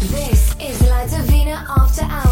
This is La Divina After Hours.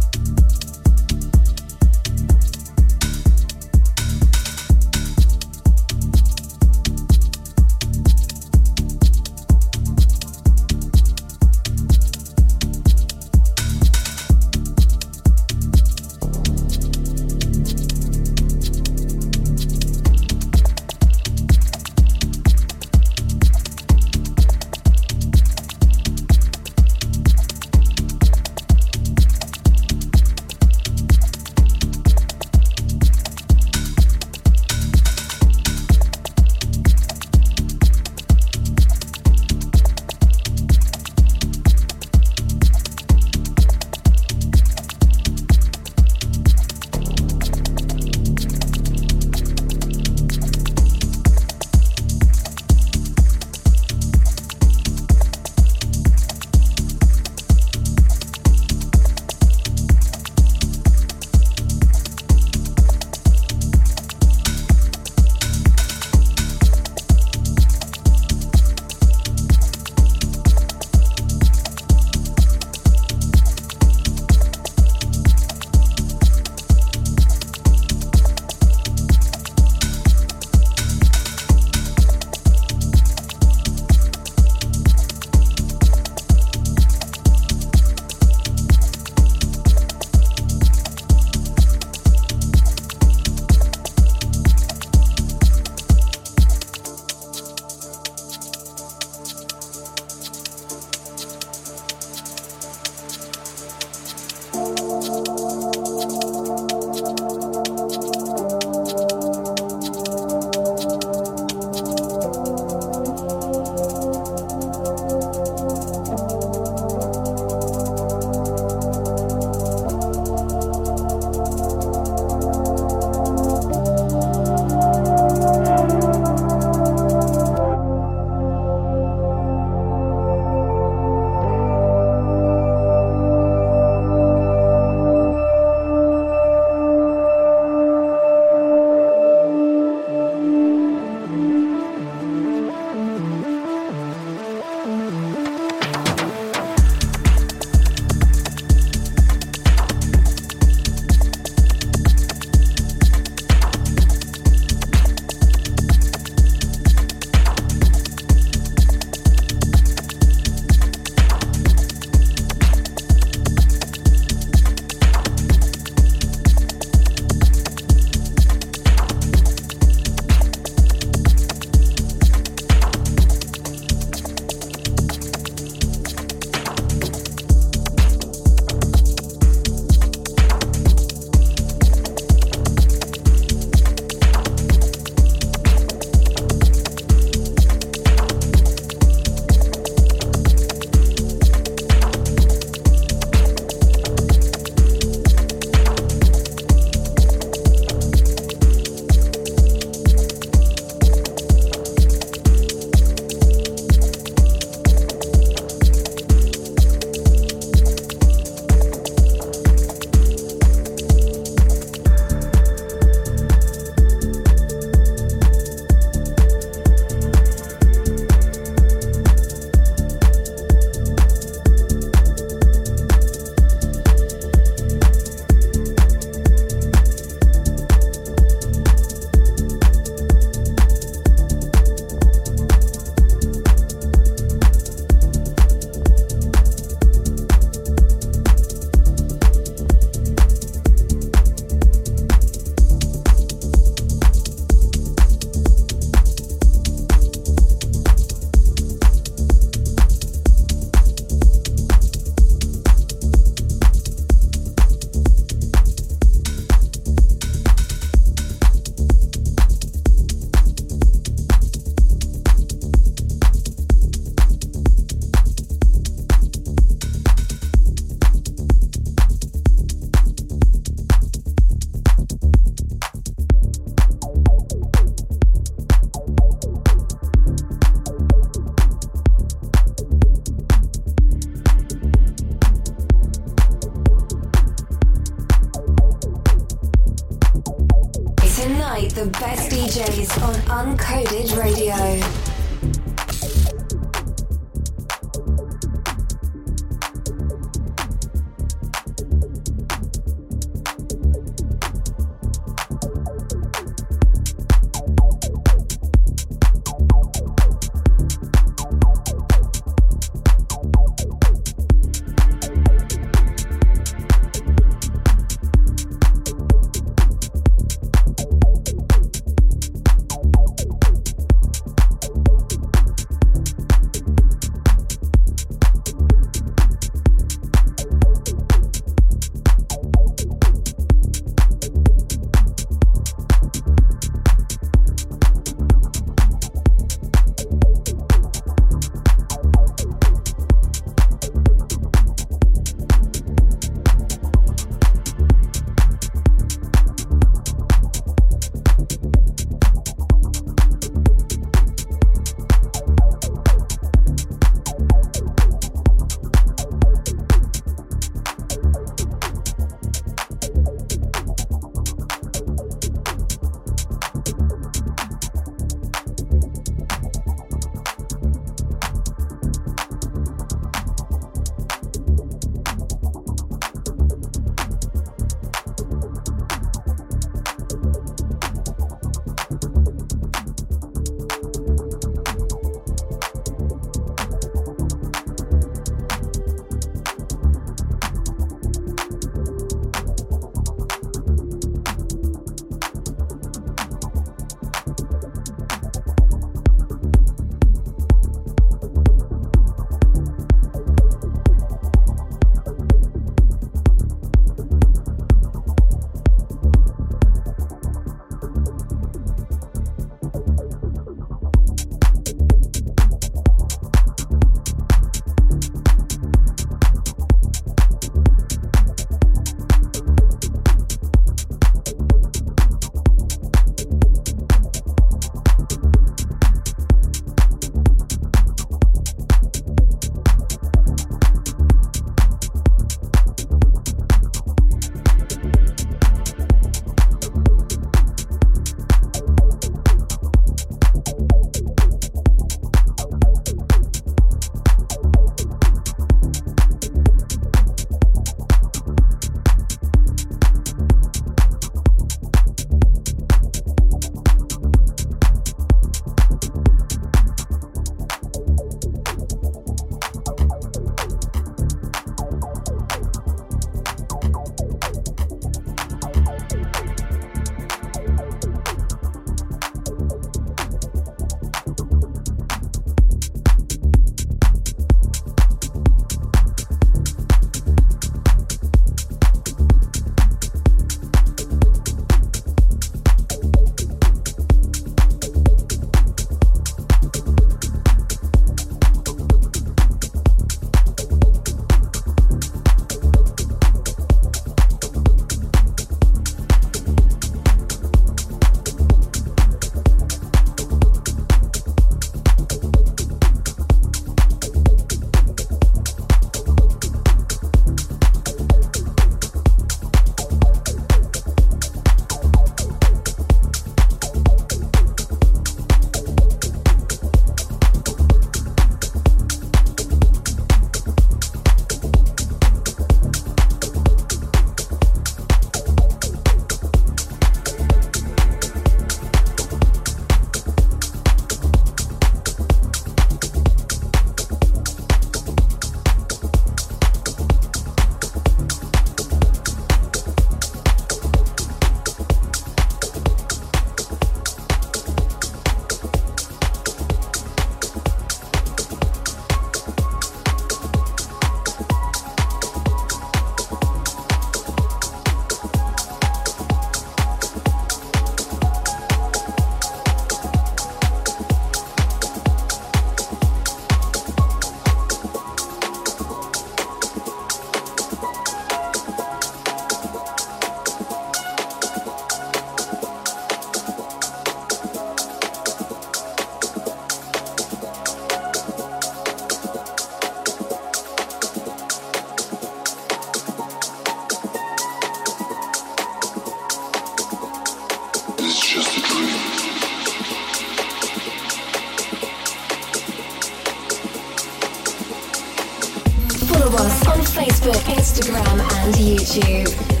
us on Facebook, Instagram, and YouTube.